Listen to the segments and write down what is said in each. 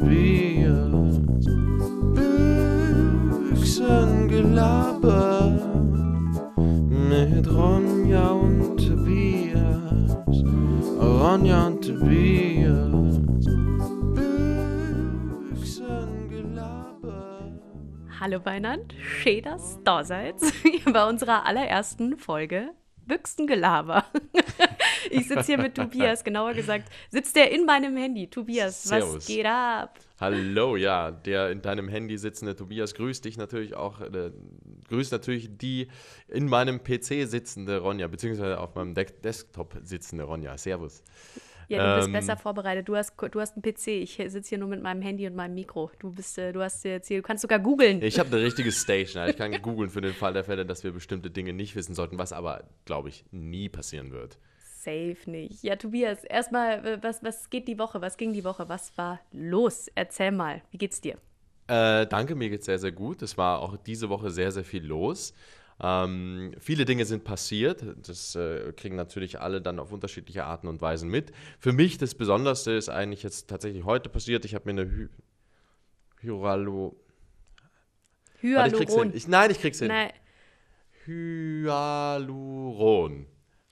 Tobias. Büchsengelaber mit Ronja und Tobias. Ronja und Tobias. Hallo Beinand, schön, dass ihr da seid bei unserer allerersten Folge Büchsengelaber. Ich sitze hier mit Tobias, genauer gesagt, sitzt der in meinem Handy. Tobias, Servus. was geht ab? Hallo, ja, der in deinem Handy sitzende Tobias grüßt dich natürlich auch, äh, grüßt natürlich die in meinem PC sitzende Ronja, beziehungsweise auf meinem De Desktop sitzende Ronja. Servus. Ja, du bist Ähm, besser vorbereitet. Du hast, du hast einen PC. Ich sitze hier nur mit meinem Handy und meinem Mikro. Du bist, äh, du hast jetzt hier, du kannst sogar googeln. Ich habe eine richtige Station. Ich kann googeln für den Fall der Fälle, dass wir bestimmte Dinge nicht wissen sollten, was aber, glaube ich, nie passieren wird. Safe nicht. Ja, Tobias, erstmal, äh, was, was geht die Woche? Was ging die Woche? Was war los? Erzähl mal, wie geht's dir? Äh, danke, mir geht's sehr, sehr gut. Es war auch diese Woche sehr, sehr viel los. Ähm, viele Dinge sind passiert. Das äh, kriegen natürlich alle dann auf unterschiedliche Arten und Weisen mit. Für mich das Besonderste ist eigentlich jetzt tatsächlich heute passiert. Ich habe mir eine Hy Hyalo. Warte, ich krieg's hin. Hyaluron. Ich, nein, ich krieg's hin. Nein, Hyaluron.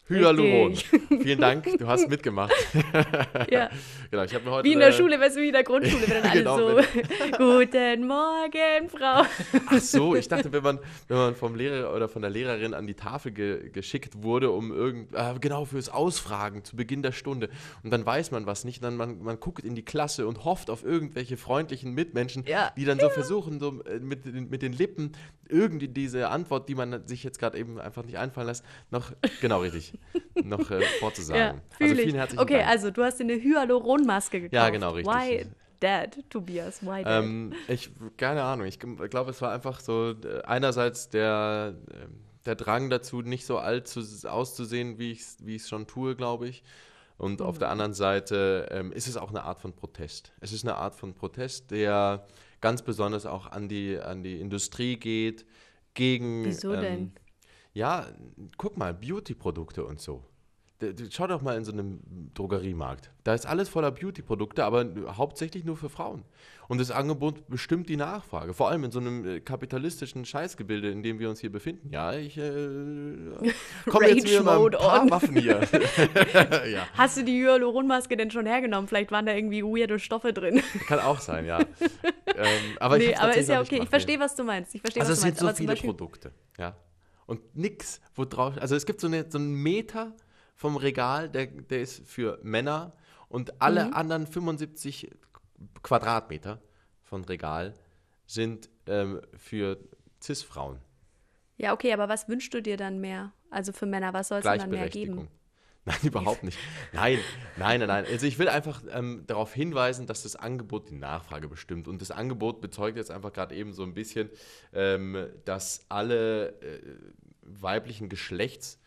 Hyaluron. Vielen Dank, du hast mitgemacht. ja. genau, ich habe mir heute Wie in der Schule, weißt du, wie in der Grundschule, wenn dann alle Genau, so, guten Morgen, Frau. Ach so, ich dachte, wenn man, wenn man vom Lehrer oder von der Lehrerin an die Tafel ge geschickt wurde, um irgend, äh, genau fürs Ausfragen zu Beginn der Stunde. Und dann weiß man was nicht, dann man, man guckt in die Klasse und hofft auf irgendwelche freundlichen Mitmenschen, Ja. die dann so versuchen, so äh, mit, den- mit den Lippen irgendwie diese Antwort, die man sich jetzt gerade eben einfach nicht einfallen lässt, noch, genau richtig, noch äh, Ja, vorzusagen. fühl also vielen herzlichen Okay, Dank. also du hast dir eine Hyaluronmaske gekauft. Ja, genau, richtig. Why that, Tobias? Why that? Ähm, ich, keine Ahnung, ich glaube, es war einfach so äh, einerseits der, äh, der Drang dazu, nicht so alt zu, auszusehen, wie ich es wie ich's schon tue, glaube ich. Und auf der anderen Seite ähm, ist es auch eine Art von Protest. Es ist eine Art von Protest, der ganz besonders auch an die, an die Industrie geht, gegen... Wieso ähm, denn? Ja, guck mal, Beauty-Produkte und so. Schau doch mal in so einem Drogeriemarkt. Da ist alles voller Beauty-Produkte, aber hauptsächlich nur für Frauen. Und das Angebot bestimmt die Nachfrage. Vor allem in so einem äh, kapitalistischen Scheißgebilde, in dem wir uns hier befinden. Ja, ich äh, komme jetzt wieder mal ein paar on. Waffen hier. ja, Hast du die Hyaluronmaske denn schon hergenommen? Vielleicht waren da irgendwie weirde Stoffe drin. kann auch sein, ja. ähm, aber ich nee, hab's aber ist ja okay. Ich verstehe, was du meinst. Ich verstehe, Also was es du sind meinst. so aber viele Beispiel, Produkte, ja. Und nix, wo drauf, also es gibt so, eine, so einen Meter vom Regal, der, der ist für Männer und alle Mhm. anderen 75 Quadratmeter von Regal sind ähm, für Cis-Frauen. Ja, okay, aber was wünschst du dir dann mehr? Also für Männer, was soll es dann mehr geben? Nein, überhaupt nicht. Nein, nein, nein, nein. Also ich will einfach ähm, darauf hinweisen, dass das Angebot die Nachfrage bestimmt. Und das Angebot bezeugt jetzt einfach gerade eben so ein bisschen, ähm, dass alle äh, weiblichen Geschlechts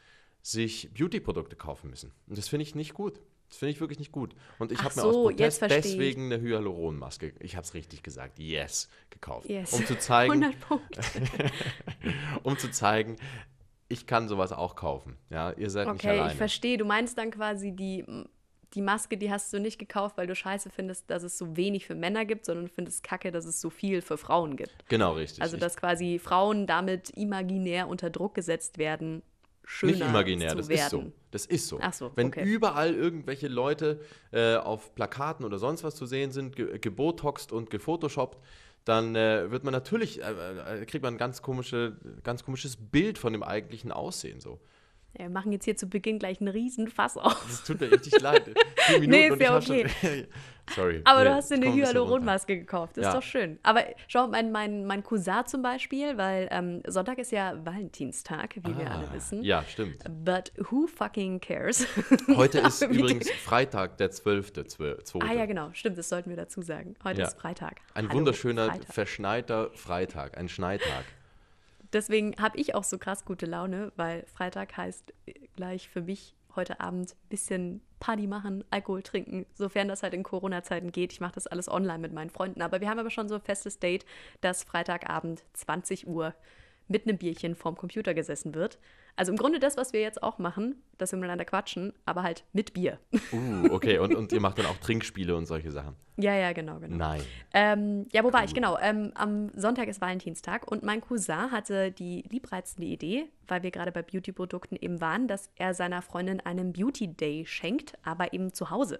sich Beauty-Produkte kaufen müssen. Und das finde ich nicht gut. Das finde ich wirklich nicht gut. Und ich habe mir so, aus Protest deswegen eine Hyaluronmaske, ich habe es richtig gesagt, yes, gekauft. Yes. Um zu zeigen, 100 Punkte. um zu zeigen, ich kann sowas auch kaufen. Ja, ihr seid nicht Okay, alleine. ich verstehe. Du meinst dann quasi die, die Maske, die hast du nicht gekauft, weil du scheiße findest, dass es so wenig für Männer gibt, sondern du findest kacke, dass es so viel für Frauen gibt. Genau, richtig. Also, dass quasi Frauen damit imaginär unter Druck gesetzt werden, schöner Nicht imaginär, zu das werden. ist so. Das ist so. Ach so, Wenn okay. überall irgendwelche Leute äh, auf Plakaten oder sonst was zu sehen sind, ge gebotoxt und gefotoshoppt, dann äh, wird man natürlich, äh, äh, kriegt man ein ganz, komische, ganz komisches Bild von dem eigentlichen Aussehen so. Wir machen jetzt hier zu Beginn gleich einen riesen Fass auf. Das tut mir richtig leid. Minuten Nee, ist ja hab Schon, sorry. Aber Nee, du hast dir eine. Hyaluronmaske gekauft. Das Ja. ist doch schön. Aber schau, mein, mein, mein Cousin zum Beispiel, weil ähm, Sonntag ist ja Valentinstag, wie wir alle Ah, wissen. Ja, stimmt. But who fucking cares? Heute ist übrigens Freitag, der 12.2. Ah ja, genau. Stimmt, das sollten wir dazu sagen. Heute Ja. ist Freitag. Ein Hallo, wunderschöner, Freitag. verschneiter Freitag, ein Schneitag. Deswegen habe ich auch so krass gute Laune, weil Freitag heißt äh, gleich für mich heute Abend ein bisschen Party machen, Alkohol trinken, sofern das halt in Corona-Zeiten geht. Ich mache das alles online mit meinen Freunden. Aber wir haben aber schon so ein festes Date, dass Freitagabend 20 Uhr mit einem Bierchen vorm Computer gesessen wird. Also im Grunde das, was wir jetzt auch machen, dass wir miteinander quatschen, aber halt mit Bier. Uh, okay. Und, und ihr macht dann auch Trinkspiele und solche Sachen. Ja, ja, genau, genau. Nein. Ähm, ja, wo war ich? Genau. Ähm, am Sonntag ist Valentinstag und mein Cousin hatte die liebreizende Idee, weil wir gerade bei Beauty-Produkten eben waren, dass er seiner Freundin einen Beauty Day schenkt, aber eben zu Hause.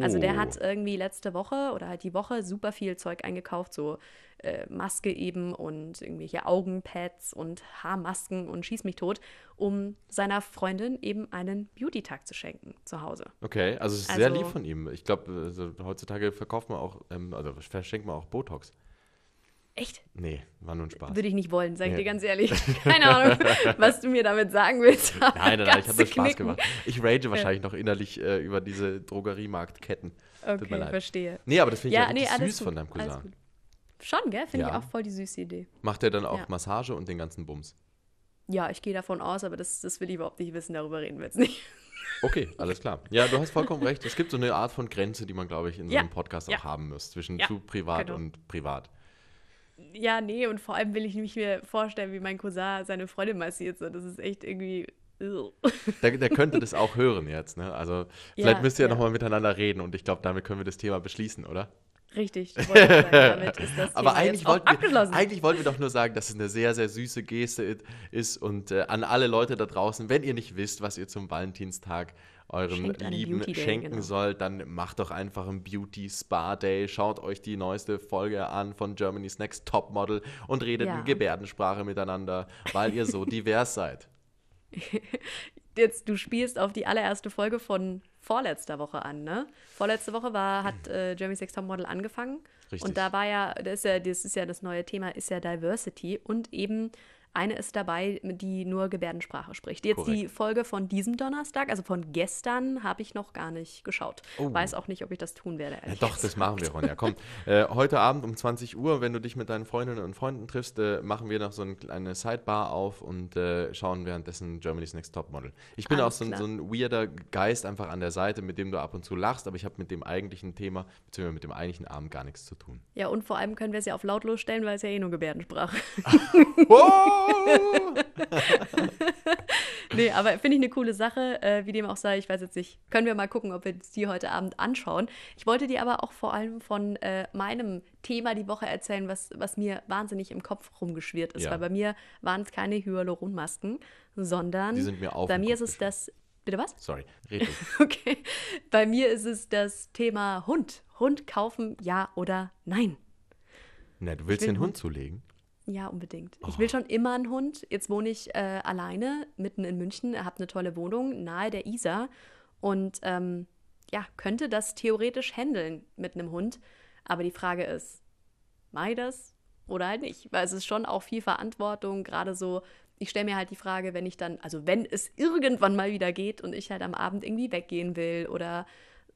Also der hat Oh. irgendwie letzte Woche oder halt die Woche super viel Zeug eingekauft, so äh, Maske eben und irgendwelche Augenpads und Haarmasken und schieß mich tot, um seiner Freundin eben einen Beauty-Tag zu schenken zu Hause. Okay, also es ist sehr Also- lieb von ihm. Ich glaube, also heutzutage verkauft man auch, ähm, also verschenkt man auch Botox. Echt? Nee, war nur ein Spaß. Würde ich nicht wollen, sag ich Ja. dir ganz ehrlich. Keine Ahnung, was du mir damit sagen willst. Nein, nein, nein, ich habe nur Spaß knicken. gemacht. Ich rage wahrscheinlich noch innerlich äh, über diese Drogeriemarktketten. Tut mir Okay, verstehe. Nee, aber das finde ich Ja, ja, nee, süß gut, von deinem Cousin. Schon, gell? Finde ich Ja. auch voll die süße Idee. Macht er dann auch Ja. Massage und den ganzen Bums? Ja, ich gehe davon aus, aber das, das will ich überhaupt nicht wissen, darüber reden wir jetzt nicht. Okay, alles klar. Ja, du hast vollkommen recht. Es gibt so eine Art von Grenze, die man, glaube ich, in so Ja. einem Podcast Ja. auch haben muss, zwischen Ja, zu privat genau. und privat. Ja, nee, und vor allem will ich mich mir vorstellen, wie mein Cousin seine Freundin massiert. So. Das ist echt irgendwie. Der, der könnte das auch hören jetzt, ne? Also vielleicht müsst ihr ja, ja. nochmal miteinander reden und ich glaube, damit können wir das Thema beschließen, oder? Richtig, sagen, damit ist das Aber Thema eigentlich wollten, wir, eigentlich wollten wir doch nur sagen, dass es eine sehr, sehr süße Geste ist und äh, an alle Leute da draußen, wenn ihr nicht wisst, was ihr zum Valentinstag einen Lieben schenken genau. sollt, dann macht doch einfach einen Beauty Spa Day, schaut euch die neueste Folge an von Germany's Next Topmodel und redet Ja. in Gebärdensprache miteinander, weil ihr so divers seid. Jetzt, du spielst auf die allererste Folge von vorletzter Woche an, ne? Vorletzte Woche war, hat äh, Jeremy Sex Model angefangen. Richtig. Und da war ja, das ist ja, das ist ja das neue Thema, ist ja Diversity. Und eben eine ist dabei, die nur Gebärdensprache spricht. Jetzt die Korrekt. Folge von diesem Donnerstag, also von gestern, habe ich noch gar nicht geschaut. Oh. Weiß auch nicht, ob ich das tun werde. Ja, doch, das machen wir, Ronja. Komm, äh, heute Abend um 20 Uhr, wenn du dich mit deinen Freundinnen und Freunden triffst, äh, machen wir noch so ein, eine Sidebar auf und äh, schauen währenddessen Germany's Next Topmodel. Ich bin Alles auch so ein, so ein weirder Geist einfach an der Seite, mit dem du ab und zu lachst, aber ich habe mit dem eigentlichen Thema, beziehungsweise mit dem eigentlichen Abend gar nichts zu tun. Ja, und vor allem können wir es ja auf lautlos stellen, weil es ja eh nur Gebärdensprache Wow! Nee, aber finde ich eine coole Sache. Äh, wie dem auch sei, ich weiß jetzt nicht. Können wir mal gucken, ob wir die heute Abend anschauen. Ich wollte dir aber auch vor allem von äh, meinem Thema die Woche erzählen, was, was mir wahnsinnig im Kopf rumgeschwirrt ist. Ja. Weil bei mir waren es keine Hyaluronmasken, sondern Die sind mir auf bei mir Kopf ist es das. Bitte was? Sorry, red du. Okay. Bei mir ist es das Thema Hund. Hund kaufen, ja oder nein? Na, du willst will den Hund zulegen? Ja, unbedingt. Ich Oh. will schon immer einen Hund. Jetzt wohne ich äh, alleine mitten in München, habe eine tolle Wohnung nahe der Isar und ähm, ja, könnte das theoretisch handeln mit einem Hund. Aber die Frage ist, mache ich das oder halt nicht? Weil es ist schon auch viel Verantwortung, gerade so. Ich stelle mir halt die Frage, wenn ich dann, also wenn es irgendwann mal wieder geht und ich halt am Abend irgendwie weggehen will oder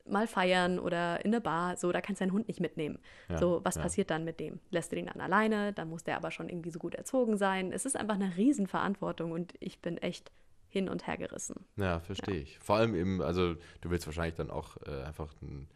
mal feiern oder in eine Bar, so, da kannst du deinen Hund nicht mitnehmen. Ja, so, was ja. passiert dann mit dem? Lässt du den dann alleine? Dann muss der aber schon irgendwie so gut erzogen sein. Es ist einfach eine Riesenverantwortung und ich bin echt hin und her gerissen. Ja, verstehe ich. Vor allem eben, also du willst wahrscheinlich dann auch äh, einfach ein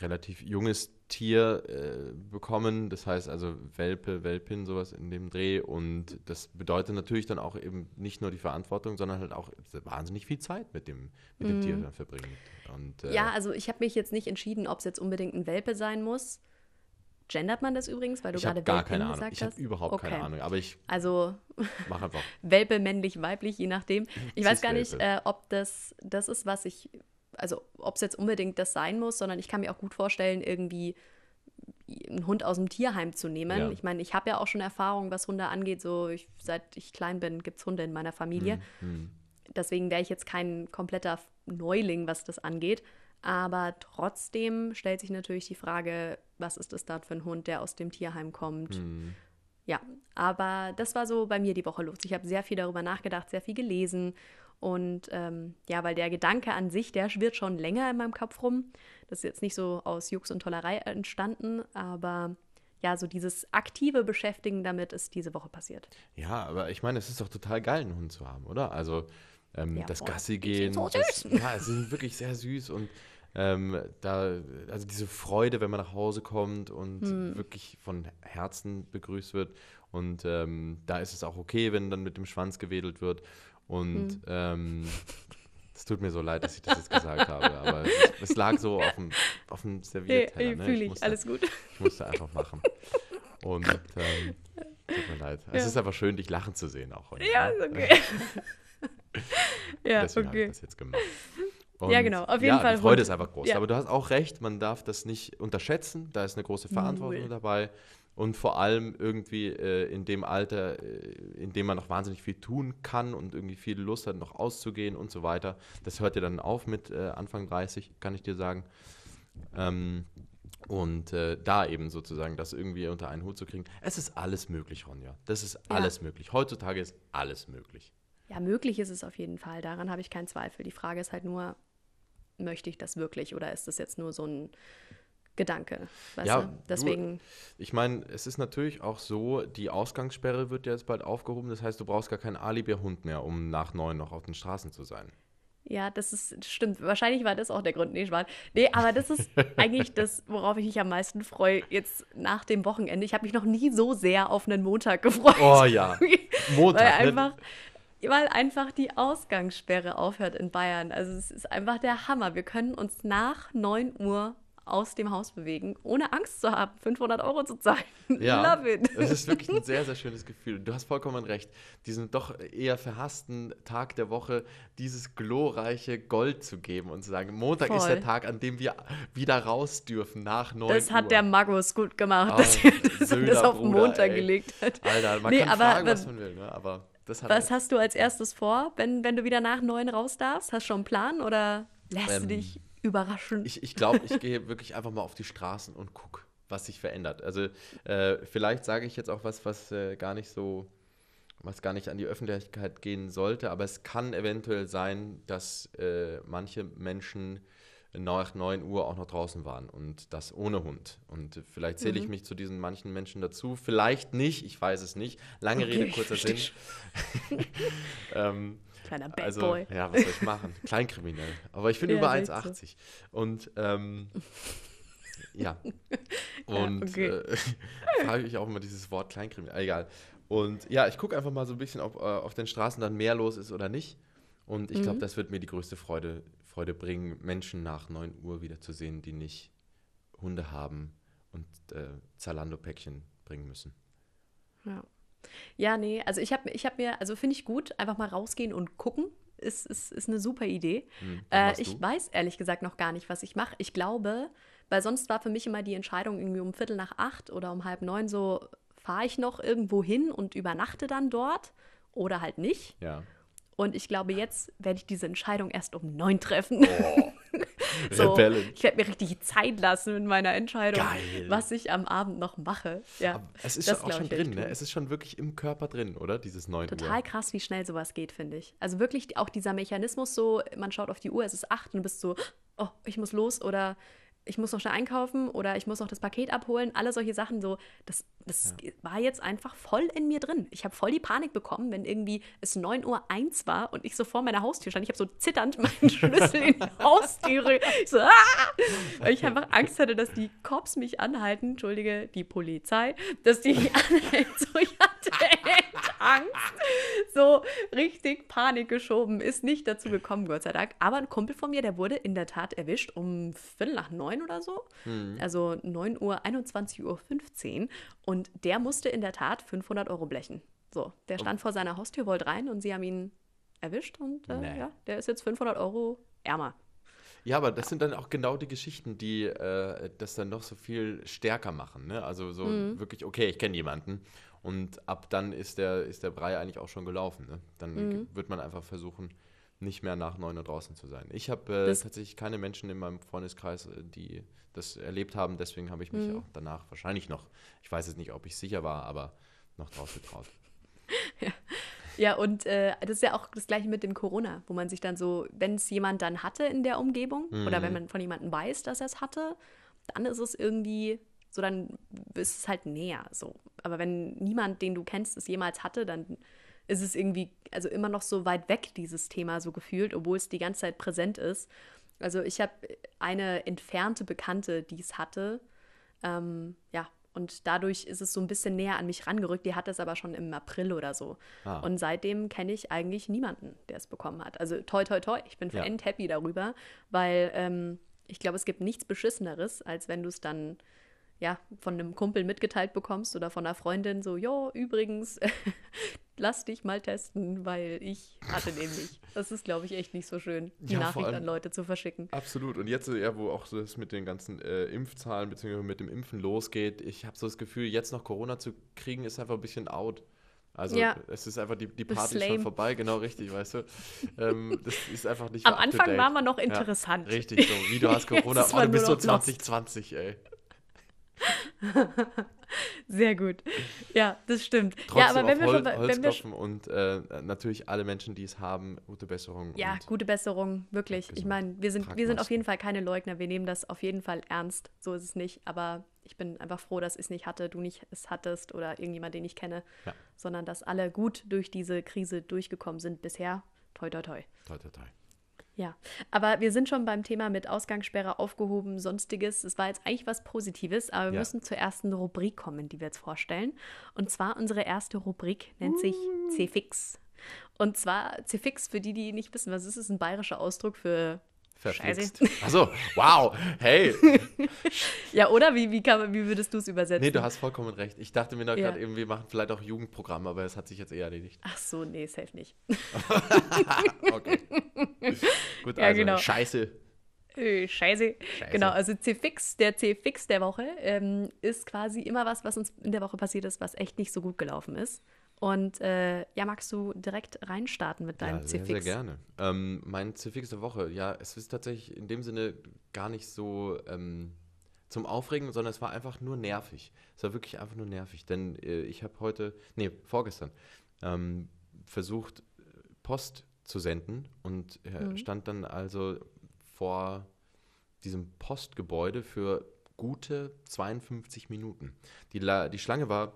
relativ junges Tier äh, bekommen. Das heißt also Welpe, Welpin, sowas in dem Dreh. Und das bedeutet natürlich dann auch eben nicht nur die Verantwortung, sondern halt auch wahnsinnig viel Zeit mit dem, mit dem Tier dann verbringen. Und, äh, Mhm. Ja, also ich habe mich jetzt nicht entschieden, ob es jetzt unbedingt ein Welpe sein muss. Gendert man das übrigens, weil du ich habe gerade gar Welpin keine Ahnung. gesagt Ich habe hast? überhaupt keine Okay. Ahnung. Aber ich Also mache einfach. Welpe, männlich, weiblich, je nachdem. Ich weiß gar nicht, äh, ob das das ist, was ich, also ob es jetzt unbedingt das sein muss, sondern ich kann mir auch gut vorstellen, irgendwie einen Hund aus dem Tierheim zu nehmen. Ja. Ich meine, ich habe ja auch schon Erfahrung, was Hunde angeht. So, ich, seit ich klein bin, gibt es Hunde in meiner Familie. Hm, Deswegen wäre ich jetzt kein kompletter Neuling, was das angeht. Aber trotzdem stellt sich natürlich die Frage, was ist das da für ein Hund, der aus dem Tierheim kommt? hm. Ja, aber das war so bei mir die Woche los. Ich habe sehr viel darüber nachgedacht, sehr viel gelesen. Und ähm, ja, weil der Gedanke an sich, der schwirrt schon länger in meinem Kopf rum. Das ist jetzt nicht so aus Jux und Tollerei entstanden, aber ja, so dieses aktive Beschäftigen damit ist diese Woche passiert. Ja, aber ich meine, es ist doch total geil, einen Hund zu haben, oder? Also ähm, Ja, das. Gassi gehen. so das, ja, sie sind wirklich sehr süß und ähm, da, also diese Freude, wenn man nach Hause kommt und Hm. wirklich von Herzen begrüßt wird. Und ähm, da ist es auch okay, wenn dann mit dem Schwanz gewedelt wird. Und mhm. ähm, es tut mir so leid, dass ich das jetzt gesagt habe, aber es, es, lag so auf dem, auf dem Servierteller. Nee, ne? fühle ich, musste, alles gut. Ich musste einfach machen. Und ähm, tut mir leid. Ja. Es ist einfach schön, dich lachen zu sehen auch heute. Ja, ne? ist okay. ja, Deswegen okay. habe ich das jetzt gemacht. Und ja, genau, auf jeden ja, Fall. Die Freude ist einfach groß. Ja. Aber du hast auch recht, man darf das nicht unterschätzen. Da ist eine große Verantwortung Null. dabei. Und vor allem irgendwie äh, in dem Alter, äh, in dem man noch wahnsinnig viel tun kann und irgendwie viel Lust hat, noch auszugehen und so weiter. Das hört ja dann auf mit äh, Anfang 30, kann ich dir sagen. Ähm, und äh, da eben sozusagen das irgendwie unter einen Hut zu kriegen. Es ist alles möglich, Ronja. Das ist alles ja. möglich. Heutzutage ist alles möglich. Ja, möglich ist es auf jeden Fall. Daran habe ich keinen Zweifel. Die Frage ist halt nur, möchte ich das wirklich oder ist das jetzt nur so ein Gedanke? ja, du? deswegen. Du, ich meine, es ist natürlich auch so, die Ausgangssperre wird ja jetzt bald aufgehoben. Das heißt, du brauchst gar keinen Alibi-Hund mehr, um nach neun noch auf den Straßen zu sein. Ja, das ist, stimmt. Wahrscheinlich war das auch der Grund. Nee, Schwan. Nee, aber das ist eigentlich das, worauf ich mich am meisten freue, jetzt nach dem Wochenende. Ich habe mich noch nie so sehr auf einen Montag gefreut. Oh ja. Montag. Weil ne? einfach, weil einfach die Ausgangssperre aufhört in Bayern. Also es ist einfach der Hammer. Wir können uns nach 9 Uhr aus dem Haus bewegen, ohne Angst zu haben, 500 Euro zu zahlen. Ja, Love it. Es ist wirklich ein sehr, sehr schönes Gefühl. Du hast vollkommen recht. Diesen doch eher verhassten Tag der Woche, dieses glorreiche Gold zu geben und zu sagen, Montag Voll. ist der Tag, an dem wir wieder raus dürfen nach 9 Das hat Uhr. der Magus gut gemacht, oh, dass er das, das auf den Montag ey. gelegt hat. Alter, man nee, kann aber, fragen, was man will, ne? aber was halt hast du als erstes vor, wenn, wenn du wieder nach neun raus darfst? Hast du schon einen Plan oder lässt ähm, du dich überraschen? Ich, ich glaube, ich gehe wirklich einfach mal auf die Straßen und gucke, was sich verändert. Also äh, vielleicht sage ich jetzt auch was, was äh, gar nicht so, was gar nicht an die Öffentlichkeit gehen sollte, aber es kann eventuell sein, dass äh, manche Menschen nach 9 Uhr auch noch draußen waren und das ohne Hund. Und vielleicht zähle ich mhm. mich zu diesen manchen Menschen dazu. Vielleicht nicht, ich weiß es nicht. Lange okay, Rede, kurzer Sinn. ähm, Kleiner Bad also, Boy. Ja, was soll ich machen? Kleinkriminell. Aber ich bin ja, über 1,80. Und ähm, ja. Und ja, okay. äh, frage ich auch immer dieses Wort Kleinkriminell. Egal. Und ja, ich gucke einfach mal so ein bisschen, ob äh, auf den Straßen dann mehr los ist oder nicht. Und ich glaube, mhm. das wird mir die größte Freude Freude bringen, Menschen nach 9 Uhr wieder zu sehen, die nicht Hunde haben und äh, Zalando-Päckchen bringen müssen. Ja. Ja, nee, also ich habe ich hab mir, also finde ich gut, einfach mal rausgehen und gucken. Ist, ist, ist eine super Idee. Hm, äh, ich weiß ehrlich gesagt noch gar nicht, was ich mache. Ich glaube, weil sonst war für mich immer die Entscheidung irgendwie um Viertel nach acht oder um halb neun so, fahre ich noch irgendwo hin und übernachte dann dort oder halt nicht. Ja. Und ich glaube, jetzt werde ich diese Entscheidung erst um neun treffen. Oh, so, ich werde mir richtig Zeit lassen mit meiner Entscheidung, Geil. was ich am Abend noch mache. Ja, Aber es ist auch schon drin, ne? Es ist schon wirklich im Körper drin, oder? Dieses 9 Total Uhr. krass, wie schnell sowas geht, finde ich. Also wirklich auch dieser Mechanismus so, man schaut auf die Uhr, es ist acht und du bist so, oh, ich muss los oder ich muss noch schnell einkaufen oder ich muss noch das Paket abholen, alle solche Sachen so, das, das ja. war jetzt einfach voll in mir drin. Ich habe voll die Panik bekommen, wenn irgendwie es 9 Uhr 1 war und ich so vor meiner Haustür stand. Ich habe so zitternd meinen Schlüssel in die Haustüre. Ich so, ah! Weil ich einfach Angst hatte, dass die Cops mich anhalten, entschuldige, die Polizei, dass die mich anhält. So, ich hatte echt Angst. So richtig Panik geschoben. Ist nicht dazu gekommen, Gott sei Dank. Aber ein Kumpel von mir, der wurde in der Tat erwischt um Viertel nach neun oder so. Mhm. Also 9 Uhr, 21 Uhr 15. Und der musste in der Tat 500 Euro blechen. So, der stand oh. vor seiner Haustür, wollte rein und sie haben ihn erwischt und äh, nee. ja, der ist jetzt 500 Euro ärmer. Ja, aber das sind dann auch genau die Geschichten, die äh, das dann noch so viel stärker machen. Ne? Also so mhm. wirklich, okay, ich kenne jemanden und ab dann ist der, ist der Brei eigentlich auch schon gelaufen. Ne? Dann mhm. wird man einfach versuchen, nicht mehr nach 9 Uhr draußen zu sein. Ich habe äh, tatsächlich keine Menschen in meinem Freundeskreis, äh, die das erlebt haben. Deswegen habe ich mich mhm. auch danach wahrscheinlich noch, ich weiß jetzt nicht, ob ich sicher war, aber noch drauf getraut. ja. ja, und äh, das ist ja auch das gleiche mit dem Corona, wo man sich dann so, wenn es jemand dann hatte in der Umgebung mhm. oder wenn man von jemandem weiß, dass er es hatte, dann ist es irgendwie so, dann ist es halt näher. So. Aber wenn niemand, den du kennst, es jemals hatte, dann ist es irgendwie, also immer noch so weit weg, dieses Thema so gefühlt, obwohl es die ganze Zeit präsent ist. Also ich habe eine entfernte Bekannte, die es hatte. Ähm, ja, Und dadurch ist es so ein bisschen näher an mich rangerückt. Die hat es aber schon im April oder so. Ah. Und seitdem kenne ich eigentlich niemanden, der es bekommen hat. Also toi, toi, toi. Ich bin ja. end happy darüber, weil ähm, ich glaube, es gibt nichts Beschisseneres, als wenn du es dann ja, von einem Kumpel mitgeteilt bekommst oder von einer Freundin so, ja, übrigens, lass dich mal testen, weil ich hatte nämlich. Das ist, glaube ich, echt nicht so schön, die ja, Nachricht an Leute zu verschicken. Absolut. Und jetzt, ja, wo auch das mit den ganzen äh, Impfzahlen bzw. mit dem Impfen losgeht, ich habe so das Gefühl, jetzt noch Corona zu kriegen, ist einfach ein bisschen out. Also ja. es ist einfach, die, die Party ist schon vorbei, genau richtig, weißt du. Ähm, das ist einfach nicht Am Anfang waren wir noch interessant. Ja, richtig so. Wie du hast Corona, oh, du bist so 2020, ey. Sehr gut. Ja, das stimmt. Trotzdem ja, aber wenn wir Hol schon wenn wir und äh, natürlich alle Menschen, die es haben, gute Besserung. Ja, gute Besserung, wirklich. Ich meine, wir sind, wir sind auf jeden Fall keine Leugner. Wir nehmen das auf jeden Fall ernst. So ist es nicht. Aber ich bin einfach froh, dass ich es nicht hatte, du nicht es hattest oder irgendjemand, den ich kenne, ja. sondern dass alle gut durch diese Krise durchgekommen sind bisher. Toi, toi, toi. Toi, toi, toi. Ja, aber wir sind schon beim Thema mit Ausgangssperre aufgehoben, sonstiges. Es war jetzt eigentlich was Positives, aber wir ja. müssen zur ersten Rubrik kommen, die wir jetzt vorstellen. Und zwar unsere erste Rubrik nennt sich C-Fix. Und zwar C-Fix, für die, die nicht wissen, was ist, ist ein bayerischer Ausdruck für Verflixt. Achso, wow, hey. ja, oder? Wie, wie, kann, wie würdest du es übersetzen? Nee, du hast vollkommen recht. Ich dachte mir noch ja. gerade eben, wir machen vielleicht auch Jugendprogramm, aber es hat sich jetzt eher erledigt. Ach so, nee, safe nicht. okay. Gut, ja, also genau. Scheiße. Äh, Scheiße. Scheiße. Genau, also C-Fix, der C-Fix der Woche ähm, ist quasi immer was, was uns in der Woche passiert ist, was echt nicht so gut gelaufen ist. Und äh, ja, magst du direkt reinstarten mit deinem ja, sehr, Sehr gerne. Ähm, mein C-Fix der Woche, ja, es ist tatsächlich in dem Sinne gar nicht so ähm, zum Aufregen, sondern es war einfach nur nervig. Es war wirklich einfach nur nervig, denn äh, ich habe heute, nee, vorgestern, ähm, versucht, Post zu senden und äh, mhm. stand dann also vor diesem Postgebäude für gute 52 Minuten. Die, La die Schlange war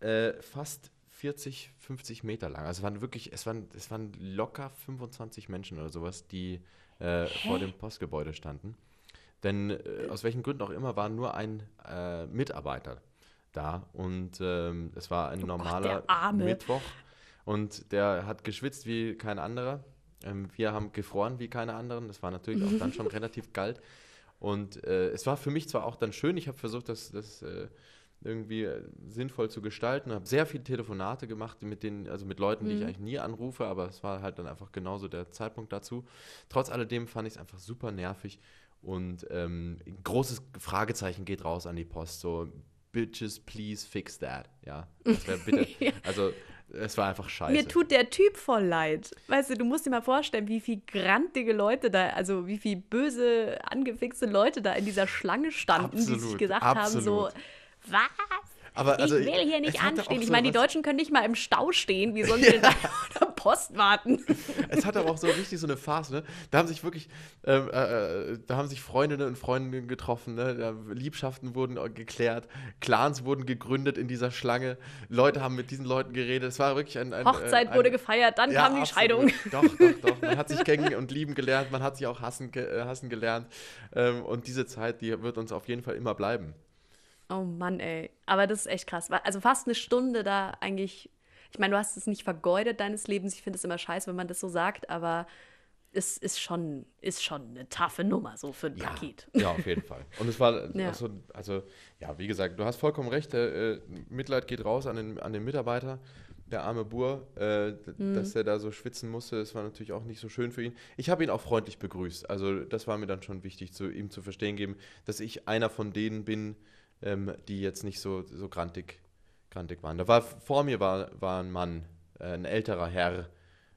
äh, fast 40, 50 Meter lang. Also es waren wirklich, es waren, es waren locker 25 Menschen oder sowas, die äh, vor dem Postgebäude standen. Denn äh, aus welchen Gründen auch immer war nur ein äh, Mitarbeiter da und ähm, es war ein oh normaler Gott, Mittwoch und der hat geschwitzt wie kein anderer. Ähm, wir haben gefroren wie keine anderen. Das war natürlich auch dann schon relativ kalt. Und äh, es war für mich zwar auch dann schön, ich habe versucht, das, das äh, irgendwie äh, sinnvoll zu gestalten. Habe sehr viele Telefonate gemacht mit den, also mit Leuten, die ich mhm. eigentlich nie anrufe, aber es war halt dann einfach genauso der Zeitpunkt dazu. Trotz alledem fand ich es einfach super nervig und ähm, ein großes Fragezeichen geht raus an die Post. So, Bitches, please fix that. Ja, das wäre bitte. ja. Also es war einfach scheiße. Mir tut der Typ voll leid. Weißt du, du musst dir mal vorstellen, wie viel grantige Leute da, also wie viel böse, angefixte Leute da in dieser Schlange standen, absolut, die sich gesagt absolut. haben, so was? Aber, also, ich will hier nicht anstehen. Ich meine, die Deutschen können nicht mal im Stau stehen. Wie sollen sie denn da der Post warten? Es hat aber auch so richtig so eine Phase, ne? Da haben sich wirklich, ähm, äh, äh, da haben sich Freundinnen und Freunde getroffen, ne? Liebschaften wurden geklärt, Clans wurden gegründet in dieser Schlange, Leute haben mit diesen Leuten geredet. Es war wirklich ein. ein Hochzeit ein, wurde gefeiert, dann ja, kam die absolut. Scheidung. Doch, doch, doch. Man hat sich kennen und lieben gelernt, man hat sich auch hassen, äh, hassen gelernt. Ähm, und diese Zeit, die wird uns auf jeden Fall immer bleiben. Oh Mann, ey. Aber das ist echt krass. Also fast eine Stunde da eigentlich. Ich meine, du hast es nicht vergeudet deines Lebens. Ich finde es immer scheiße, wenn man das so sagt, aber es ist schon, ist schon eine taffe Nummer, so für ein ja, Paket. Ja, auf jeden Fall. Und es war ja. so, also, ja, wie gesagt, du hast vollkommen recht. Äh, Mitleid geht raus an den, an den Mitarbeiter, der arme Bur, äh, mhm. dass er da so schwitzen musste. Das war natürlich auch nicht so schön für ihn. Ich habe ihn auch freundlich begrüßt. Also, das war mir dann schon wichtig, zu, ihm zu verstehen geben, dass ich einer von denen bin, ähm, die jetzt nicht so, so grantig, grantig waren. Da war vor mir war, war ein Mann, äh, ein älterer Herr,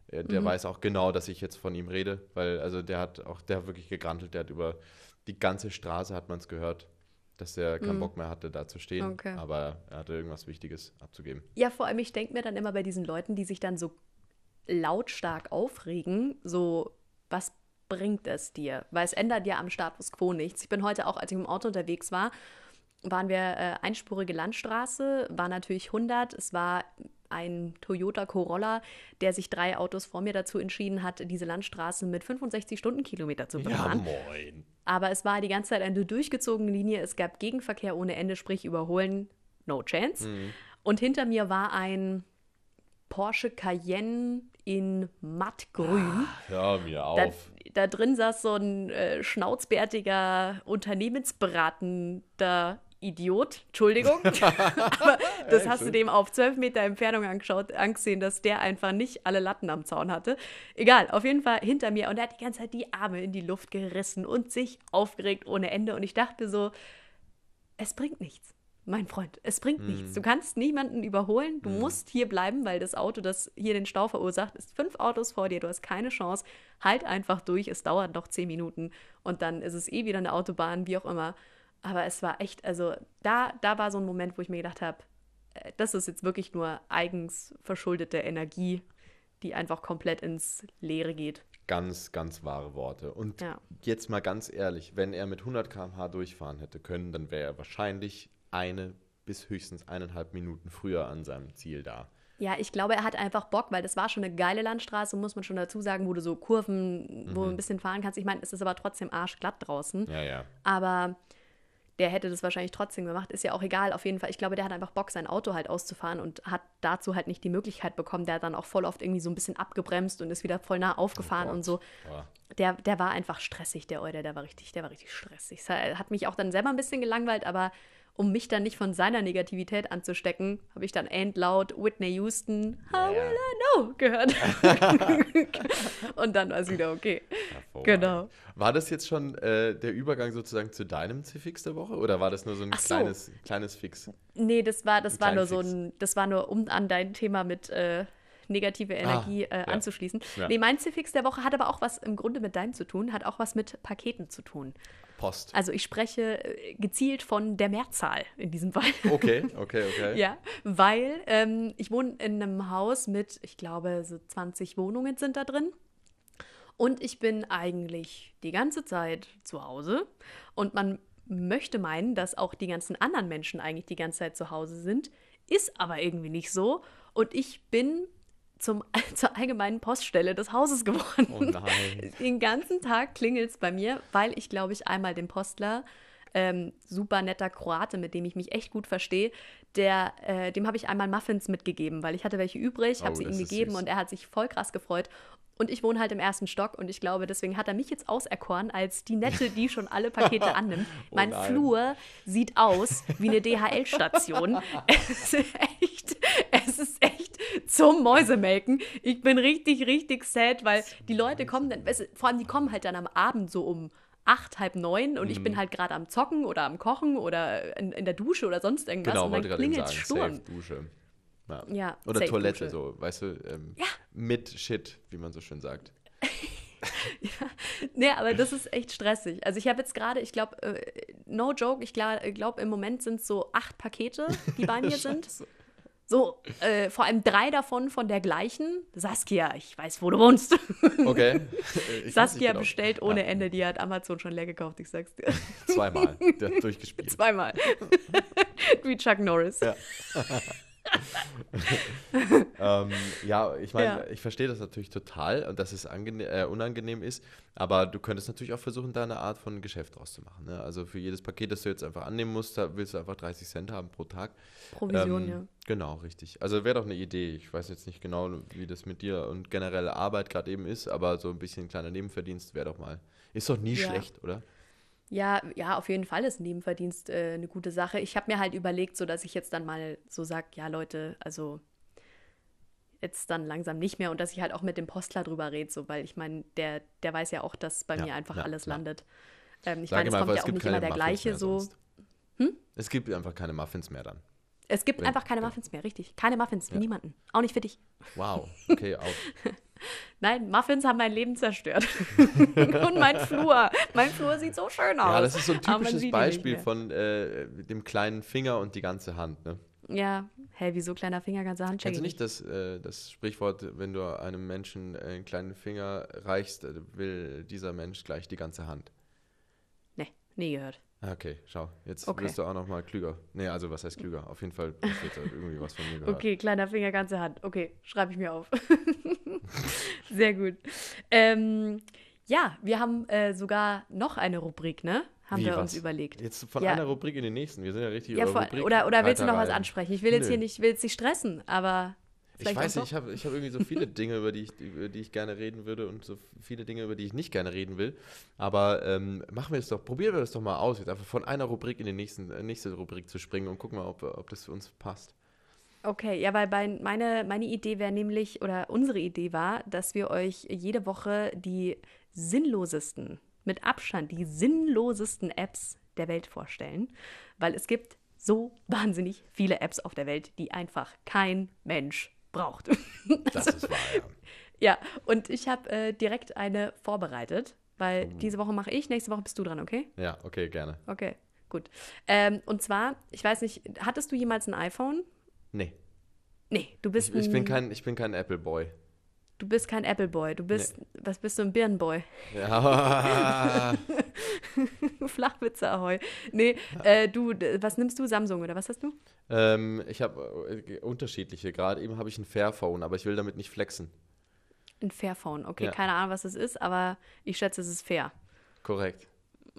äh, der mhm. weiß auch genau, dass ich jetzt von ihm rede, weil also der hat auch, der hat wirklich gegrantelt, der hat über die ganze Straße hat man es gehört, dass er keinen mhm. Bock mehr hatte, da zu stehen. Okay. Aber er hatte irgendwas Wichtiges abzugeben. Ja, vor allem, ich denke mir dann immer bei diesen Leuten, die sich dann so lautstark aufregen, so, was bringt es dir? Weil es ändert ja am Status quo nichts. Ich bin heute auch, als ich im Auto unterwegs war, waren wir äh, einspurige Landstraße, war natürlich 100. Es war ein Toyota Corolla, der sich drei Autos vor mir dazu entschieden hat, diese Landstraße mit 65 Stundenkilometer zu befahren. Ja, moin. Aber es war die ganze Zeit eine durchgezogene Linie. Es gab Gegenverkehr ohne Ende, sprich überholen no chance. Und hinter mir war ein Porsche Cayenne in mattgrün. Hör mir Da, auf. da drin saß so ein äh, schnauzbärtiger, unternehmensberatender Idiot. Entschuldigung. Aber das hast du dem auf zwölf Meter Entfernung angeschaut, angesehen, dass der einfach nicht alle Latten am Zaun hatte. Egal, auf jeden Fall hinter mir. Und er hat die ganze Zeit die Arme in die Luft gerissen und sich aufgeregt ohne Ende. Und ich dachte so, es bringt nichts. Mein Freund, es bringt nichts. Du kannst niemanden überholen. Du musst hier bleiben, weil das Auto, das hier den Stau verursacht, ist fünf Autos vor dir. Du hast keine Chance. Halt einfach durch. Es dauert noch zehn Minuten und dann ist es eh wieder eine Autobahn, wie auch immer. Aber es war echt, also da, da war so ein Moment, wo ich mir gedacht habe, äh, das ist jetzt wirklich nur eigens verschuldete Energie, die einfach komplett ins Leere geht. Ganz, ganz wahre Worte. Und Ja. jetzt mal ganz ehrlich, wenn er mit 100 km/h durchfahren hätte können, dann wäre er wahrscheinlich eine bis höchstens eineinhalb Minuten früher an seinem Ziel da. Ja, ich glaube, er hat einfach Bock, weil das war schon eine geile Landstraße, muss man schon dazu sagen, wo du so Kurven, wo du ein bisschen fahren kannst. Ich meine, es ist aber trotzdem arschglatt draußen. Ja, ja. Aber der hätte das wahrscheinlich trotzdem gemacht. Ist ja auch egal, auf jeden Fall. Ich glaube, der hat einfach Bock, sein Auto halt auszufahren und hat dazu halt nicht die Möglichkeit bekommen. Der hat dann auch voll oft irgendwie so ein bisschen abgebremst und ist wieder voll nah aufgefahren Oh und so. Boah. Der, der war einfach stressig, der Euler, der war richtig, der war richtig stressig. Es hat mich auch dann selber ein bisschen gelangweilt, aber um mich dann nicht von seiner Negativität anzustecken, habe ich dann endlaut Whitney Houston, How Ja. will I know, gehört. und dann war es wieder okay. Genau. War das jetzt schon äh, der Übergang sozusagen zu deinem Fix der Woche oder war das nur so ein Ach so. kleines, kleines Fix? Nee, das war, das war nur kleinen so ein, das war nur, um an dein Thema mit äh, negative Energie Ah, äh, anzuschließen. Ja. Nee, mein Fix der Woche hat aber auch was im Grunde mit deinem zu tun, hat auch was mit Paketen zu tun. Post. Also ich spreche äh, gezielt von der Mehrzahl in diesem Fall. Okay, okay, okay. Ja, weil ähm, ich wohne in einem Haus mit, ich glaube, so 20 Wohnungen sind da drin. Und ich bin eigentlich die ganze Zeit zu Hause. Und man möchte meinen, dass auch die ganzen anderen Menschen eigentlich die ganze Zeit zu Hause sind. Ist aber irgendwie nicht so. Und ich bin zum, zur allgemeinen Poststelle des Hauses geworden. Oh nein. Den ganzen Tag klingelt es bei mir, weil ich, glaube ich, einmal den Postler, ähm, super netter Kroate, mit dem ich mich echt gut verstehe, der, äh, dem habe ich einmal Muffins mitgegeben, weil ich hatte welche übrig, habe Oh, sie ihm gegeben süß. und er hat sich voll krass gefreut. Und ich wohne halt im ersten Stock und ich glaube, deswegen hat er mich jetzt auserkoren als die Nette, die schon alle Pakete annimmt. Oh mein nein. Flur sieht aus wie eine DHL-Station. es ist echt, es ist echt zum Mäusemelken. Ich bin richtig, richtig sad, weil die Leute kommen dann, vor allem die kommen halt dann am Abend so um acht, halb neun und Mhm. ich bin halt gerade am Zocken oder am Kochen oder in, in der Dusche oder sonst irgendwas Genau, und dann klingelt. Sturm. Safe Dusche. Ja. Ja, Oder Toilette, Dusche. so, weißt du, ähm, mit Shit, wie man so schön sagt. Nee, aber das ist echt stressig. Also ich habe jetzt gerade, ich glaube, äh, no joke, ich glaube, glaub, im Moment sind so acht Pakete, die bei mir sind. So, äh, vor allem drei davon von der gleichen. Saskia, ich weiß, wo du wohnst. Okay. Ich weiß Saskia genau. bestellt ohne Ja, Ende, die hat Amazon schon leer gekauft, ich sag's dir. Zweimal. Der hat durchgespielt. Zweimal. Wie Chuck Norris. Ja. Ähm, ja, ich meine, Ja. ich verstehe das natürlich total und dass es äh, unangenehm ist, aber du könntest natürlich auch versuchen, da eine Art von Geschäft draus zu machen. Ne? Also für jedes Paket, das du jetzt einfach annehmen musst, da willst du einfach 30 Cent haben pro Tag. Provision, Ähm, ja. Genau, richtig. Also wäre doch eine Idee. Ich weiß jetzt nicht genau, wie das mit dir und generelle Arbeit gerade eben ist, aber so ein bisschen kleiner Nebenverdienst wäre doch mal. Ist doch nie Ja. schlecht, oder? Ja, ja, auf jeden Fall ist Nebenverdienst äh, eine gute Sache. Ich habe mir halt überlegt, so dass ich jetzt dann mal so sage, ja Leute, also jetzt dann langsam nicht mehr und dass ich halt auch mit dem Postler drüber rede, so weil ich meine, der, der weiß ja auch, dass bei Ja, mir einfach ja, alles ja. landet. Ähm, ich meine, es kommt einfach, ja auch nicht immer der Muffins gleiche so. sonst. Es gibt einfach keine Muffins mehr dann. Es gibt Wenn- einfach keine Muffins mehr, richtig. Keine Muffins für niemanden. Auch nicht für dich. Wow, okay, out. Nein, Muffins haben mein Leben zerstört. und mein Flur. Mein Flur sieht so schön aus. Ja, das ist so ein typisches Beispiel von äh, dem kleinen Finger und die ganze Hand. Ne? Ja, hä, wieso kleiner Finger, ganze Hand? Kennst du ich nicht das, äh, das Sprichwort, wenn du einem Menschen äh, einen kleinen Finger reichst, äh, will dieser Mensch gleich die ganze Hand? Nee, nie gehört. Ah, Okay, schau, jetzt Okay. wirst du auch noch mal klüger. Nee, also was heißt klüger? Auf jeden Fall du jetzt irgendwie was von mir gehört. Okay, kleiner Finger, ganze Hand. Okay, schreibe ich mir auf. Sehr gut. Ähm, Ja, wir haben äh, sogar noch eine Rubrik, ne? Haben Wie, wir was? uns überlegt. Jetzt von Ja. einer Rubrik in die nächsten. Wir sind ja richtig Ja, über vor, Rubrik oder, oder willst du noch was ansprechen? Ich will jetzt Nö. hier nicht, will jetzt nicht stressen, aber Ich vielleicht weiß auch nicht, ich habe ich hab irgendwie so viele Dinge, über die, ich, über die ich gerne reden würde und so viele Dinge, über die ich nicht gerne reden will. Aber ähm, machen wir das doch, probieren wir das doch mal aus, jetzt einfach von einer Rubrik in die nächsten, äh, nächste Rubrik zu springen und gucken mal, ob, ob das für uns passt. Okay, ja, weil bei, meine, meine Idee wäre nämlich, oder unsere Idee war, dass wir euch jede Woche die sinnlosesten, mit Abstand die sinnlosesten Apps der Welt vorstellen, weil es gibt so wahnsinnig viele Apps auf der Welt, die einfach kein Mensch braucht. Das ist wahr, ja. ja, und ich habe äh, direkt eine vorbereitet, weil Oh. diese Woche mache ich, nächste Woche bist du dran, okay? Ja, okay, gerne. Okay, gut. Ähm, und zwar, ich weiß nicht, hattest du jemals ein iPhone? Nee, Nee, du bist ich, ich, bin ein, kein, ich bin kein Apple-Boy. Du bist kein Apple Boy, du bist, was bist du, ein Birnenboy? Ja, Flachwitze ahoi. Nee, äh, du, was nimmst du, Samsung oder was hast du? ähm, ich habe äh, unterschiedliche. Gerade eben habe ich ein Fairphone, aber ich will damit nicht flexen. Ein Fairphone, okay, Ja. keine Ahnung, was es ist, aber ich schätze, es ist fair. Korrekt.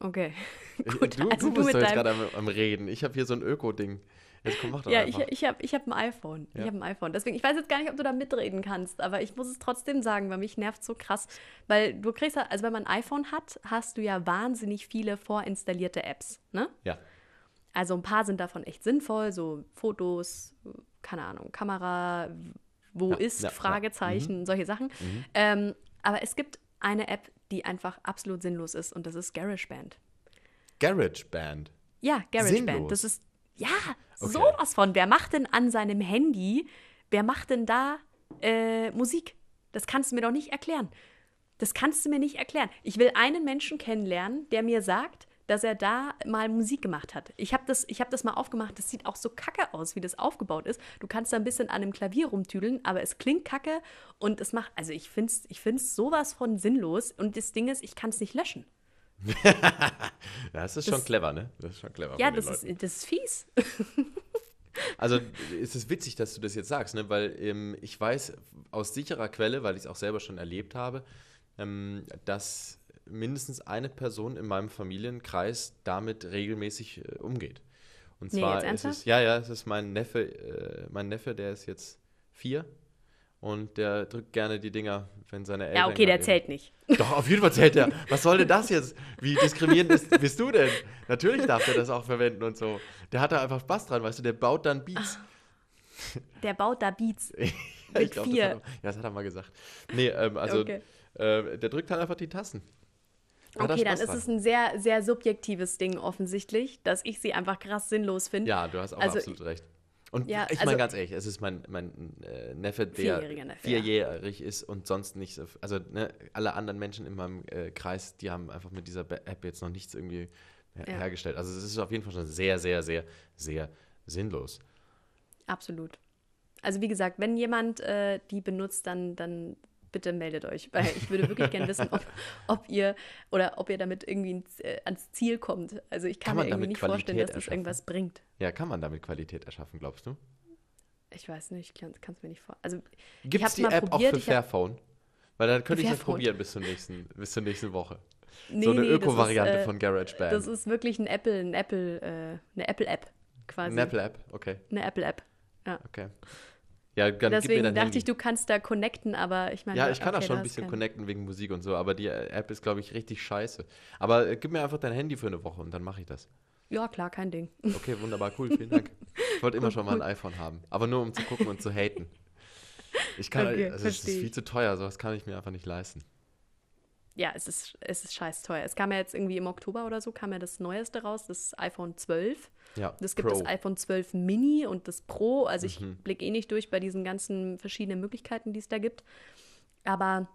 Okay, Ich- gut, du, also du du bist mit doch jetzt deinem... gerade am, am Reden. Ich habe hier so ein Öko-Ding. Jetzt komm, mach doch Ja, ich, einfach. ich habe ich hab ein iPhone. Ich Ja. habe ein iPhone. Deswegen, ich weiß jetzt gar nicht, ob du da mitreden kannst, aber ich muss es trotzdem sagen, weil mich nervt so krass. Weil du kriegst, ja- also wenn man ein iPhone hat, hast du ja wahnsinnig viele vorinstallierte Apps, ne? ja. Also ein paar sind davon echt sinnvoll, so Fotos, keine Ahnung, Kamera, wo Ja, ist, ja. Fragezeichen, solche Sachen. Ähm, aber es gibt eine App, die einfach absolut sinnlos ist und das ist GarageBand. GarageBand. Ja, GarageBand. Das ist, ja, Okay. sowas von. Wer macht denn an seinem Handy, wer macht denn da äh, Musik? Das kannst du mir doch nicht erklären. Das kannst du mir nicht erklären. Ich will einen Menschen kennenlernen, der mir sagt, dass er da mal Musik gemacht hat. Ich habe das, hab das mal aufgemacht. Das sieht auch so kacke aus, wie das aufgebaut ist. Du kannst da ein bisschen an einem Klavier rumtüdeln, aber es klingt kacke und es macht, also ich finde es ich find's sowas von sinnlos. Und das Ding ist, ich kann es nicht löschen. Das ist schon Das- clever, ne? Das ist schon clever. Ja, das Leuten. ist, das ist fies. Also es ist witzig, dass du das jetzt sagst, ne? weil ähm, ich weiß aus sicherer Quelle, weil ich es auch selber schon erlebt habe, ähm, dass mindestens eine Person in meinem Familienkreis damit regelmäßig äh, umgeht. Und Nee, zwar ist es, ja, ja, es ist mein Neffe, äh, mein Neffe, der ist jetzt vier und der drückt gerne die Dinger, wenn seine Eltern. Ja, okay, der zählt nicht. Doch, auf jeden Fall zählt er. Was soll denn das jetzt? Wie diskriminierend bist, bist du denn? Natürlich darf er das auch verwenden und so. Der hat da einfach Spaß dran, weißt du, der baut dann Beats. Der baut da Beats. Ja, Mit ich glaub, vier. Das hat er, ja, das hat er mal gesagt. Nee, ähm, also Okay. äh, der drückt halt einfach die Tasten. Hat Okay, dann ist dran. es ein sehr, sehr subjektives Ding offensichtlich, dass ich sie einfach krass sinnlos finde. Ja, du hast auch Also, absolut recht. Und ja, ich also- meine ganz ehrlich, es ist mein, mein äh, Neffe, der Neffe, ja. vierjährig ist und sonst nicht so. Also ne, alle anderen Menschen in meinem äh, Kreis, die haben einfach mit dieser App jetzt noch nichts irgendwie her Ja. hergestellt. Also es ist auf jeden Fall schon sehr, sehr, sehr, sehr sinnlos. Absolut. Also wie gesagt, wenn jemand äh, die benutzt, dann, dann bitte meldet euch, weil ich würde wirklich gerne wissen, ob, ob ihr oder ob ihr damit irgendwie äh, ans Ziel kommt. Also ich kann, Kann mir irgendwie nicht vorstellen, dass Qualität das erschaffen? irgendwas bringt. Ja, kann man damit Qualität erschaffen, glaubst du? Ich weiß nicht, ich kann es mir nicht vor. Also Gibt es die App probiert, auch für Fairphone? Weil dann könnte ich das probieren bis zur nächsten, bis zur nächsten Woche. nee, so eine nee, Öko-Variante äh, von GarageBand. Das ist wirklich ein Apple, ein Apple, äh, eine Apple-App quasi. Eine Apple-App, okay, Eine Apple-App. Ja. okay. Ja, dann Deswegen dachte Handy. ich, du kannst da connecten, aber ich meine. Ja, ich kann okay, auch schon ein bisschen kein- connecten wegen Musik und so, aber die App ist, glaube ich, richtig scheiße. Aber äh, gib mir einfach dein Handy für eine Woche und dann mache ich das. Ja, klar, kein Ding. Okay, wunderbar, cool, vielen Dank. Ich wollte immer schon mal ein iPhone haben, aber nur um zu gucken und zu haten. Ich kann, Okay, also es ist viel zu teuer, sowas kann ich mir einfach nicht leisten. Ja, es ist, es ist scheiß teuer. Es kam ja jetzt irgendwie im Oktober oder so, kam ja das Neueste raus, das iPhone 12. Ja, Es gibt Pro. das iPhone 12 Mini und das Pro. Also ich Mhm. blicke eh nicht durch bei diesen ganzen verschiedenen Möglichkeiten, die es da gibt. Aber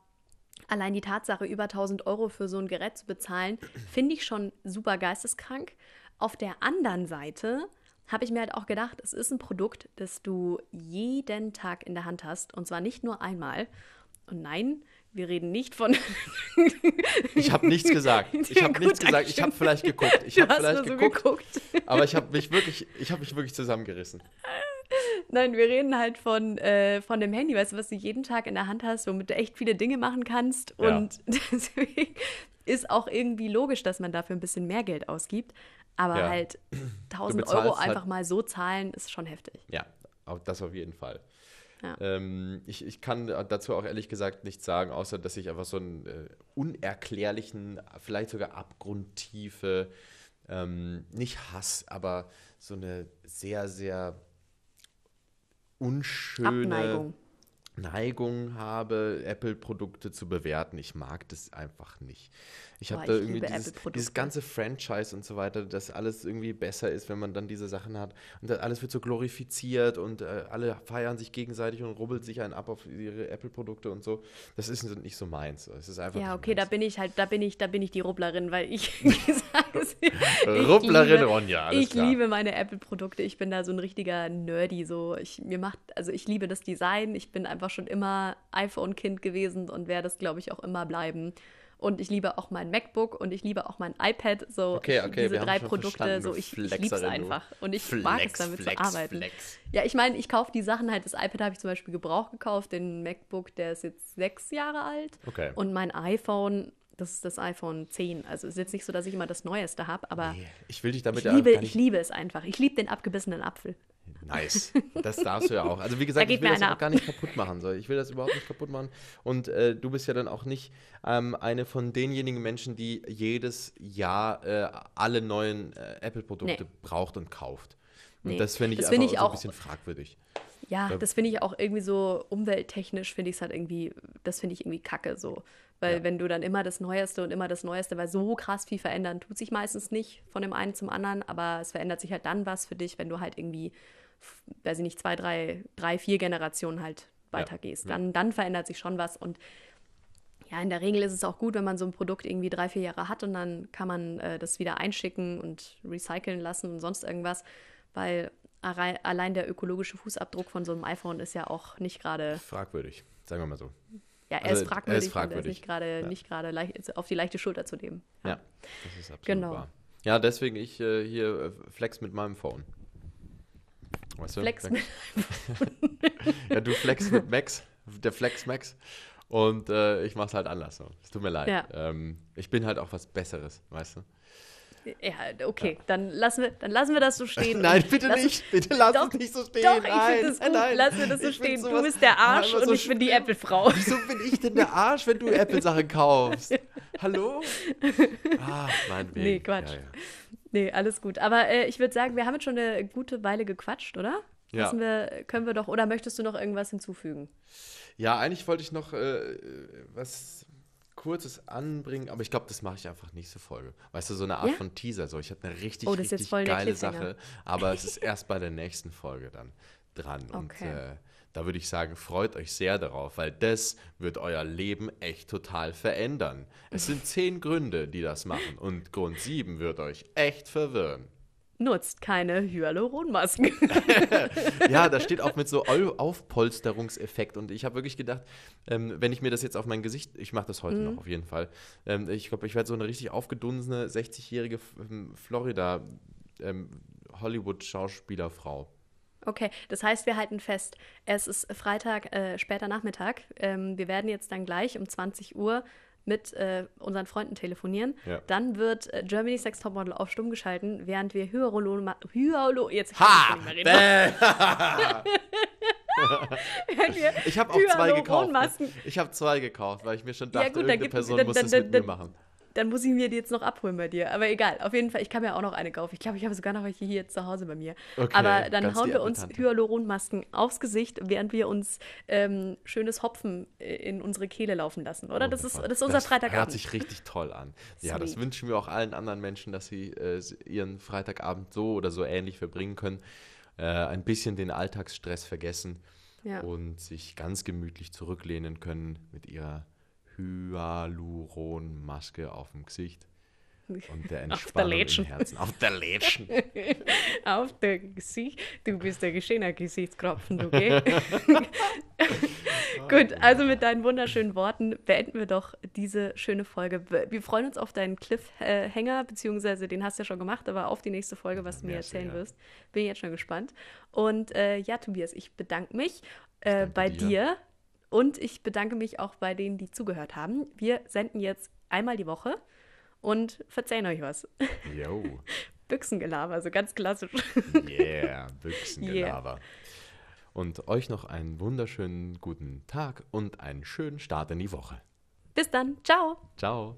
allein die Tatsache, über 1000 Euro für so ein Gerät zu bezahlen, finde ich schon super geisteskrank. Auf der anderen Seite habe ich mir halt auch gedacht, es ist ein Produkt, das du jeden Tag in der Hand hast. Und zwar nicht nur einmal. Und nein, wir reden nicht von. Ich habe nichts gesagt. Ich habe nichts gesagt. Ich habe vielleicht geguckt. Ich habe vielleicht nur so geguckt, geguckt. aber ich habe mich wirklich, ich habe mich wirklich zusammengerissen. Nein, wir reden halt von, äh, von dem Handy, weißt du, was du jeden Tag in der Hand hast, womit du echt viele Dinge machen kannst. Ja. Und deswegen ist auch irgendwie logisch, dass man dafür ein bisschen mehr Geld ausgibt. Aber Ja. halt 1000 bezahlst Euro halt- einfach mal so zahlen, ist schon heftig. Ja, auch das auf jeden Fall. Ja. Ähm, ich, ich kann dazu auch ehrlich gesagt nichts sagen, außer dass ich einfach so einen äh, unerklärlichen, vielleicht sogar abgrundtiefe, ähm, nicht Hass, aber so eine sehr, sehr unschöne Abneigung. Neigung habe, Apple-Produkte zu bewerten. Ich mag das einfach nicht. Ich habe da irgendwie dieses, dieses ganze Franchise und so weiter, dass alles irgendwie besser ist, wenn man dann diese Sachen hat. Und alles wird so glorifiziert und äh, alle feiern sich gegenseitig und rubbelt sich einen ab auf ihre Apple-Produkte und so. Das ist nicht so meins. Es ist einfach Ja, okay, da meins. bin ich halt, da bin ich, da bin ich die Rubblerin, weil ich ich Rubblerin liebe- Ronja, ich klar. liebe meine Apple-Produkte. Ich bin da so ein richtiger Nerdy. So, ich mir macht, also ich liebe das Design. Ich bin einfach schon immer iPhone-Kind gewesen und werde es, glaube ich, auch immer bleiben. Und ich liebe auch mein MacBook und ich liebe auch mein iPad. So Okay, ich, okay, diese drei Produkte, so ich, ich liebe es einfach. Und ich mag es Flex, damit Flex, zu arbeiten. Flex. Ja, ich meine, ich kaufe die Sachen halt. Das iPad habe ich zum Beispiel gebraucht gekauft. Den MacBook, der ist jetzt sechs Jahre alt. Okay. Und mein iPhone, das ist das iPhone 10. Also es ist jetzt nicht so, dass ich immer das Neueste habe, aber Nee, Ich will dich damit ich, liebe, ich liebe es einfach. Ich liebe den abgebissenen Apfel. Nice. Das darfst du ja auch. Also wie gesagt, ich will das auch ab. gar nicht kaputt machen. So. Ich will das überhaupt nicht kaputt machen. Und äh, du bist ja dann auch nicht ähm, eine von denjenigen Menschen, die jedes Jahr äh, alle neuen äh, Apple-Produkte Nee. braucht und kauft. Und Nee. das finde ich Das finde ich so ein auch- bisschen fragwürdig. Ja, Ja. das finde ich auch irgendwie so umwelttechnisch, finde ich es halt irgendwie, das finde ich irgendwie kacke so. Weil Ja. wenn du dann immer das Neueste und immer das Neueste, weil so krass viel verändern tut sich meistens nicht von dem einen zum anderen, aber es verändert sich halt dann was für dich, wenn du halt irgendwie, weiß ich nicht, zwei, drei, drei, vier Generationen halt weitergehst. ja. Dann, dann verändert sich schon was und ja, in der Regel ist es auch gut, wenn man so ein Produkt irgendwie drei, vier Jahre hat und dann kann man äh, das wieder einschicken und recyceln lassen und sonst irgendwas, weil allein der ökologische Fußabdruck von so einem iPhone ist ja auch nicht gerade, Fragwürdig, sagen wir mal so. ja, er Also, ist er ist fragwürdig, und er ist fragwürdig. nicht gerade Ja. nicht gerade leicht, auf die leichte Schulter zu nehmen. Ja, das ist absolut Genau. wahr. Ja, deswegen ich äh, hier äh, flex mit meinem Phone. Weißt du? Flex Dann- ja, du flex mit Max, der Flex Max. Und äh, ich mach's halt anders. So. Es tut mir leid. Ja. Ähm, ich bin halt auch was Besseres, weißt du? Ja, okay, dann lassen wir, dann lassen wir das so stehen. Nein, bitte lass- nicht. Bitte lass Doch, es nicht so stehen. Doch, ich nein, finde das gut. nein. Lass mir das so stehen. Du bist der Arsch und so ich bin die. Apple-Frau. Wieso bin ich denn der Arsch, wenn du Apple-Sachen kaufst? Hallo? Ah, meinetwegen. Nee, Quatsch. Ja, ja. Nee, alles gut. Aber äh, ich würde sagen, wir haben jetzt schon eine gute Weile gequatscht, oder? Ja. Wir, können wir doch, oder möchtest du noch irgendwas hinzufügen? Ja, eigentlich wollte ich noch äh, was Kurzes anbringen, aber ich glaube, das mache ich einfach nächste Folge. Weißt du, so eine Art Ja? von Teaser. So, ich habe eine richtig, Oh, richtig geile. Sache, aber es ist erst bei der nächsten Folge dann dran. Und Okay. äh, da würde ich sagen, freut euch sehr darauf, weil das wird euer Leben echt total verändern. Es sind zehn Gründe, die das machen und Grund sieben wird euch echt verwirren. Nutzt keine Hyaluronmasken. Ja, da steht auch mit so Au- Aufpolsterungseffekt. Und ich habe wirklich gedacht, ähm, wenn ich mir das jetzt auf mein Gesicht, ich mache das heute noch auf jeden Fall, ähm, ich glaube, ich werde so eine richtig aufgedunsene 60-jährige ähm, Florida ähm, Hollywood-Schauspielerfrau. Okay, das heißt, wir halten fest, es ist Freitag, äh, später Nachmittag. Ähm, wir werden jetzt dann gleich um 20 Uhr mit äh, unseren Freunden telefonieren. Ja. Dann wird äh, Germany's Next Topmodel auf stumm geschalten, während wir Hyaluron... Hyalo jetzt Ha! ich Ich habe auch zwei gekauft. Ne? Ich habe zwei gekauft, weil ich mir schon Ja, dachte, gut, dann irgendeine Person muss das mit mir machen. Dann muss ich mir die jetzt noch abholen bei dir. Aber egal, auf jeden Fall, ich kann mir auch noch eine kaufen. Ich glaube, ich habe sogar noch welche hier zu Hause bei mir. Okay, Aber dann hauen wir uns. Hyaluronmasken aufs Gesicht, während wir uns ähm, schönes Hopfen äh, in unsere Kehle laufen lassen, oder? Das ist, das ist unser Das Freitagabend. hört sich richtig toll an. Ja, das Sweet. wünschen wir auch allen anderen Menschen, dass sie äh, ihren Freitagabend so oder so ähnlich verbringen können. Äh, ein bisschen den Alltagsstress vergessen Ja. und sich ganz gemütlich zurücklehnen können mit ihrer Hyaluronmaske auf dem Gesicht und der Entspannung im Lätschen. Herzen. Auf der Lätschen. Auf der Gesicht. Du bist der geschehener Gesichtskropfen, du, gell? Gut, also mit deinen wunderschönen Worten beenden wir doch diese schöne Folge. Wir freuen uns auf deinen Cliffhanger, beziehungsweise den hast du ja schon gemacht, aber auf die nächste Folge, was du mir erzählen wirst. Bin ich jetzt schon gespannt. Und äh, ja, Tobias, ich bedanke mich äh, bei dir. dir und ich bedanke mich auch bei denen, die zugehört haben. Wir senden jetzt einmal die Woche und verzeihen euch was. Jo. Büchsengelaber, so ganz klassisch. Yeah, Büchsengelaber. Yeah. Und euch noch einen wunderschönen guten Tag und einen schönen Start in die Woche. Bis dann. Ciao. Ciao.